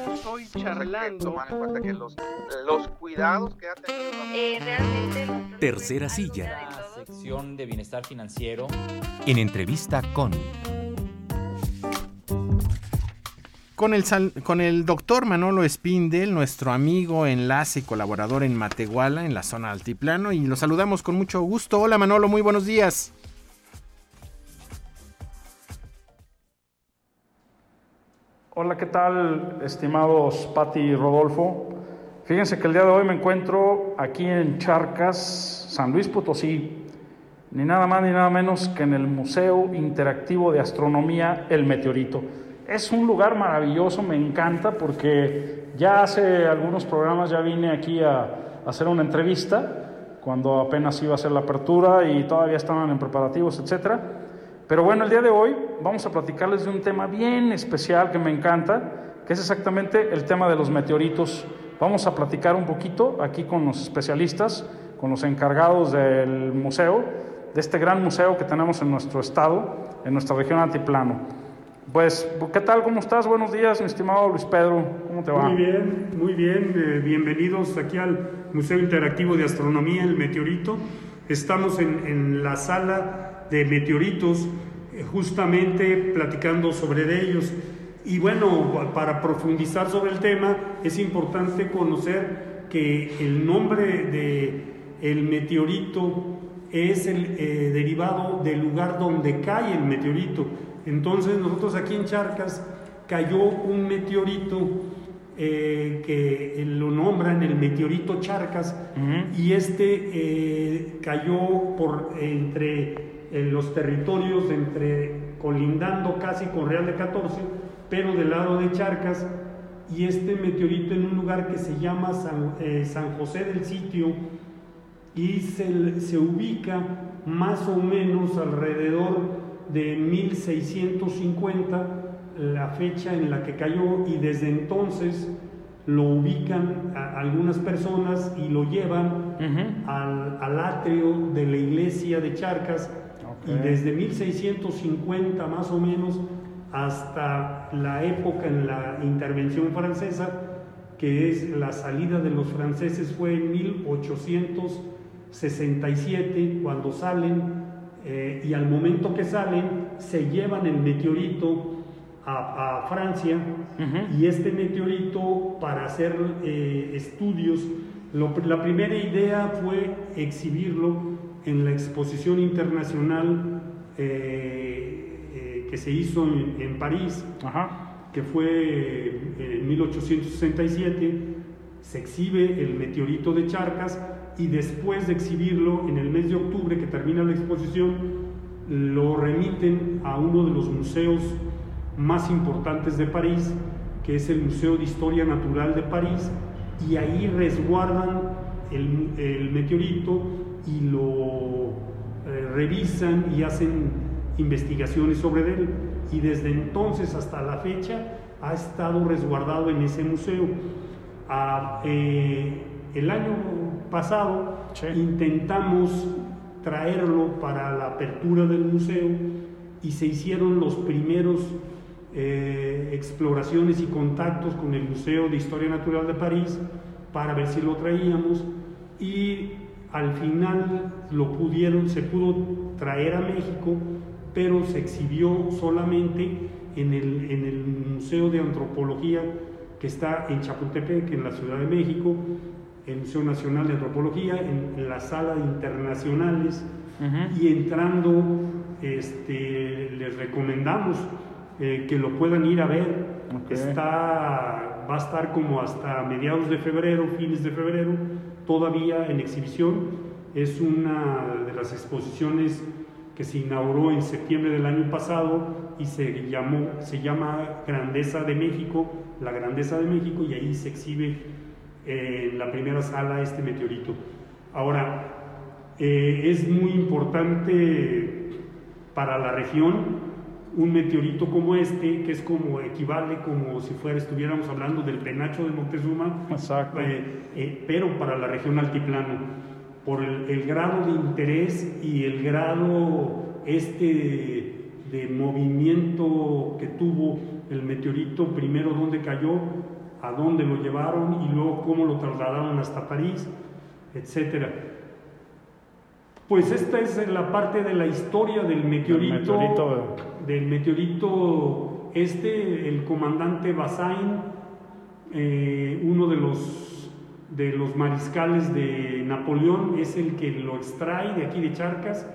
Estamos hoy charlando. Tomar en cuenta que los, los cuidados que ha tenido. Eh, realmente. Tercera silla. La sección de bienestar financiero. En entrevista con. Con el, con el doctor Manolo Spindel, nuestro amigo, enlace y colaborador en Matehuala, en la zona altiplano, y lo saludamos con mucho gusto. Hola Manolo, muy buenos días. Hola, ¿qué tal, estimados Pati y Rodolfo? Fíjense que el día de hoy me encuentro aquí en Charcas, San Luis Potosí, ni nada más ni nada menos que en el Museo Interactivo de Astronomía El Meteorito. Es un lugar maravilloso, me encanta porque ya hace algunos programas ya vine aquí a, a hacer una entrevista cuando apenas iba a ser la apertura y todavía estaban en preparativos, etcétera. Pero bueno, el día de hoy vamos a platicarles de un tema bien especial que me encanta, que es exactamente el tema de los meteoritos. Vamos a platicar un poquito aquí con los especialistas, con los encargados del museo, de este gran museo que tenemos en nuestro estado, en nuestra región altiplano. Pues, ¿qué tal? ¿Cómo estás? Buenos días, mi estimado Luis Pedro. ¿Cómo te va? Muy bien, muy bien. Eh, bienvenidos aquí al Museo Interactivo de Astronomía, el Meteorito. Estamos en la sala de meteoritos, eh, justamente platicando sobre ellos. Y bueno, para profundizar sobre el tema, es importante conocer que el nombre de el meteorito es el eh, derivado del lugar donde cae el meteorito. Entonces nosotros aquí en Charcas cayó un meteorito eh, que lo nombran el meteorito Charcas y este cayó por entre en los territorios entre colindando casi con Real de 14, pero del lado de Charcas, y este meteorito en un lugar que se llama San, eh, San José del Sitio, y se, se, ubica más o menos alrededor de 1650, la fecha en la que cayó, y desde entonces lo ubican a algunas personas y lo llevan al, al atrio de la iglesia de Charcas, y desde 1650 más o menos hasta la época en la intervención francesa, que es la salida de los franceses fue en 1867 cuando salen eh, y al momento que salen se llevan el meteorito a, Francia y este meteorito para hacer eh, estudios, la primera idea fue exhibirlo en la exposición internacional eh, eh, que se hizo en, París, que fue en 1867, se exhibe el meteorito de Charcas y después de exhibirlo en el mes de octubre que termina la exposición, lo remiten a uno de los museos más importantes de París, que es el Museo de Historia Natural de París, y ahí resguardan el, el meteorito y lo eh, revisan y hacen investigaciones sobre él. Y desde entonces hasta la fecha ha estado resguardado en ese museo. Ah, eh, el año pasado intentamos traerlo para la apertura del museo y se hicieron los primeros eh, exploraciones y contactos con el Museo de Historia Natural de París para ver si lo traíamos y al final lo pudieron, se pudo traer a México, pero se exhibió solamente en el, en el Museo de Antropología que está en Chapultepec, en la Ciudad de México, el Museo Nacional de Antropología, en, la sala de internacionales, y entrando, este, les recomendamos eh, que lo puedan ir a ver. Está, va a estar como hasta mediados de febrero, fines de febrero, todavía en exhibición. Es una de las exposiciones que se inauguró en septiembre del año pasado y se, llamó, se llama Grandeza de México, la Grandeza de México, y ahí se exhibe en la primera sala este meteorito. Ahora, eh, es muy importante para la región un meteorito como este, que es como equivale como si fuera, estuviéramos hablando del penacho de Montezuma, eh, eh, pero para la región altiplano, por el, grado de interés y el grado este de, movimiento que tuvo el meteorito, primero donde cayó, a dónde lo llevaron y luego cómo lo trasladaron hasta París, etcétera. Pues esta es la parte de la historia del meteorito, meteorito. del meteorito este, el comandante Bazaine, eh, uno de los, de los mariscales de Napoleón, es el que lo extrae de aquí de Charcas,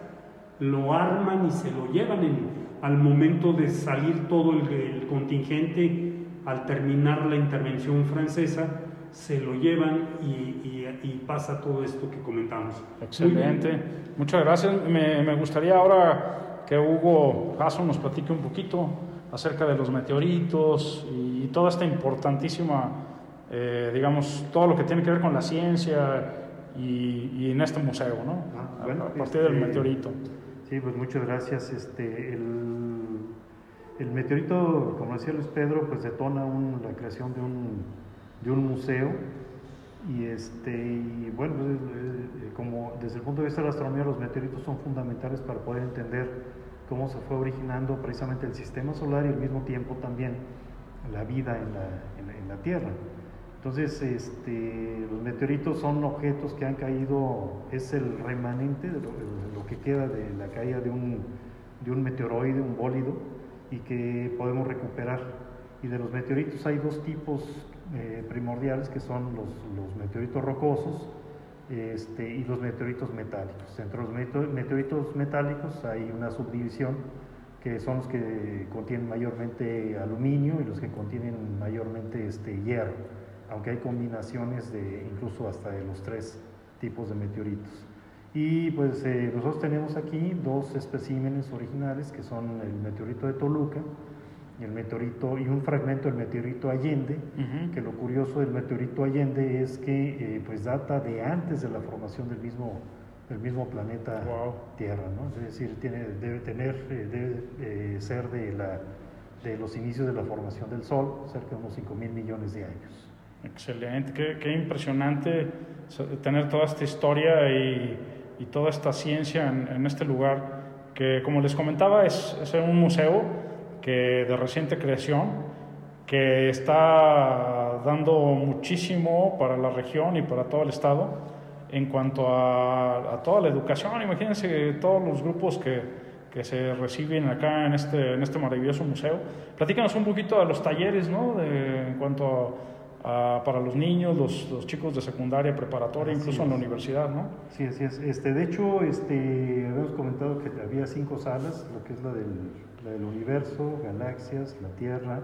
lo arman y se lo llevan en- al momento de salir todo el, el contingente, al terminar la intervención francesa, se lo llevan y, y- y pasa todo esto que comentamos. Excelente. Muchas gracias. Me, me gustaría ahora que Hugo Jasso nos platique un poquito acerca de los meteoritos y toda esta importantísima, eh, digamos, todo lo que tiene que ver con la ciencia y, y en este museo, ¿no? Ah, A- bueno, a partir del este, meteorito. Sí, pues muchas gracias. Este, el, el meteorito, como decía Luis Pedro, pues detona un- la creación de un, de un museo. Y, este, y bueno, pues, eh, como desde el punto de vista de la astronomía, los meteoritos son fundamentales para poder entender cómo se fue originando precisamente el sistema solar y al mismo tiempo también la vida en la, en la- en la Tierra. Entonces, este, los meteoritos son objetos que han caído, es el remanente de lo, de lo que queda de la caída de un, de un meteoroide, un bólido, y que podemos recuperar. Y de los meteoritos hay dos tipos eh, primordiales, que son los, meteoritos rocosos este, y los meteoritos metálicos. Entre los meteor- meteoritos metálicos hay una subdivisión que son los que contienen mayormente aluminio y los que contienen mayormente este, hierro, aunque hay combinaciones de incluso hasta de los tres tipos de meteoritos. Y pues eh, nosotros tenemos aquí dos especímenes originales que son el meteorito de Toluca el meteorito y un fragmento del meteorito Allende, Ujú. que lo curioso del meteorito Allende es que eh, pues data de antes de la formación del mismo del mismo planeta Wow. Tierra, ¿no? Es decir, tiene, debe tener, eh, debe eh, ser de, la, de los inicios de la formación del Sol, cerca de unos 5 mil millones de años. Excelente, qué, qué impresionante tener toda esta historia y, y toda esta ciencia en, en este lugar, que como les comentaba es, es un museo que de reciente creación, que está dando muchísimo para la región y para todo el estado en cuanto a, a toda la educación. Imagínense todos los grupos que, que se reciben acá en este, en este maravilloso museo. Platícanos un poquito de los talleres, ¿no? De, en cuanto a, a- para los niños, los, los chicos de secundaria, preparatoria, Así incluso en la universidad, ¿no? Sí, así es. Este, de hecho, este, habíamos comentado que había cinco salas, lo que es la del, la del universo, galaxias, la Tierra,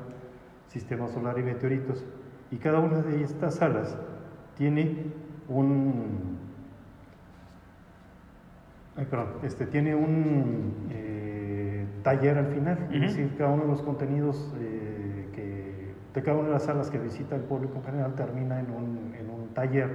sistema solar y meteoritos. Y cada una de estas salas tiene un, ay, perdón, este, tiene un eh, taller al final, es decir, cada uno de los contenidos eh, de cada una de las salas que visita el público en general termina en un, en un taller,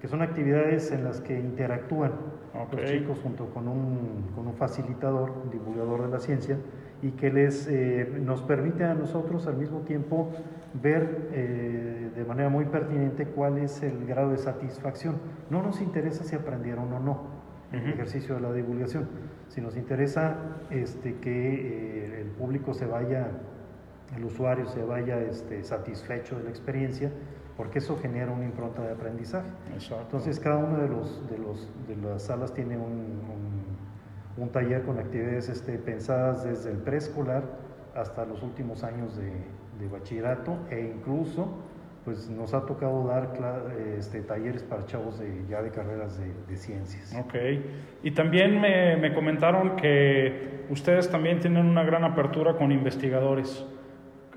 que son actividades en las que interactúan Ok. los chicos junto con un, con un facilitador, un divulgador de la ciencia, y que les, eh, nos permite a nosotros al mismo tiempo ver eh, de manera muy pertinente cuál es el grado de satisfacción. No nos interesa si aprendieron o no el Ujú. ejercicio de la divulgación, si nos interesa este, que eh, el público se vaya, el usuario se vaya este, satisfecho de la experiencia, porque eso genera una impronta de aprendizaje. Exacto. Entonces cada una de, los, de, los, de las salas tiene un, un- un taller con actividades este, pensadas desde el preescolar hasta los últimos años de, de bachillerato e incluso pues nos ha tocado dar este, talleres para chavos de, ya de carreras de, de ciencias. Ok. Y también me, me comentaron que ustedes también tienen una gran apertura con investigadores.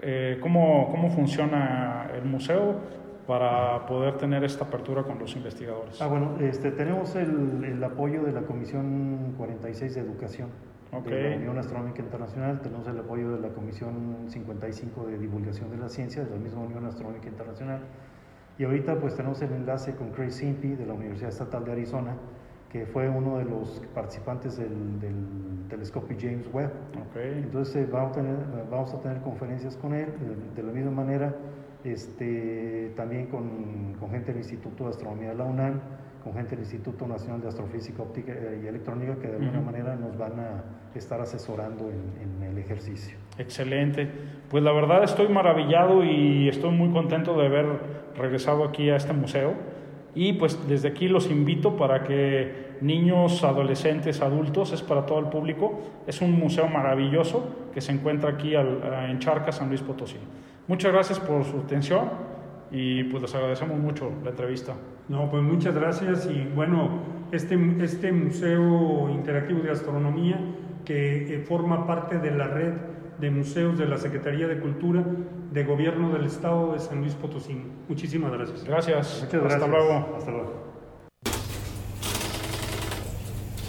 Eh, ¿cómo, ¿Cómo funciona el museo para poder tener esta apertura con los investigadores? Ah, bueno, este, tenemos el, el apoyo de la Comisión 46 de Educación Ok. de la Unión Astronómica Internacional, tenemos el apoyo de la Comisión 55 de Divulgación de la Ciencia de la misma Unión Astronómica Internacional y ahorita pues tenemos el enlace con Craig Simpi de la Universidad Estatal de Arizona, que fue uno de los participantes del, del telescopio James Webb. Ok. Entonces eh, vamos, a tener, vamos a tener conferencias con él. eh, De la misma manera, este, también con, con gente del Instituto de Astronomía de la UNAM, con gente del Instituto Nacional de Astrofísica Óptica y Electrónica que de alguna Ujú. manera nos van a estar asesorando en, en el ejercicio. Excelente. Pues la verdad estoy maravillado y estoy muy contento de haber regresado aquí a este museo. Y pues desde aquí los invito para que niños, adolescentes, adultos, es para todo el público. Es un museo maravilloso que se encuentra aquí en Charcas, San Luis Potosí. Muchas gracias por su atención y pues les agradecemos mucho la entrevista. No, pues muchas gracias y bueno, este, este Museo Interactivo de Astronomía que eh, forma parte de la red de museos de la Secretaría de Cultura de Gobierno del Estado de San Luis Potosí. Muchísimas gracias. Gracias. Muchas gracias. Hasta luego. Hasta luego.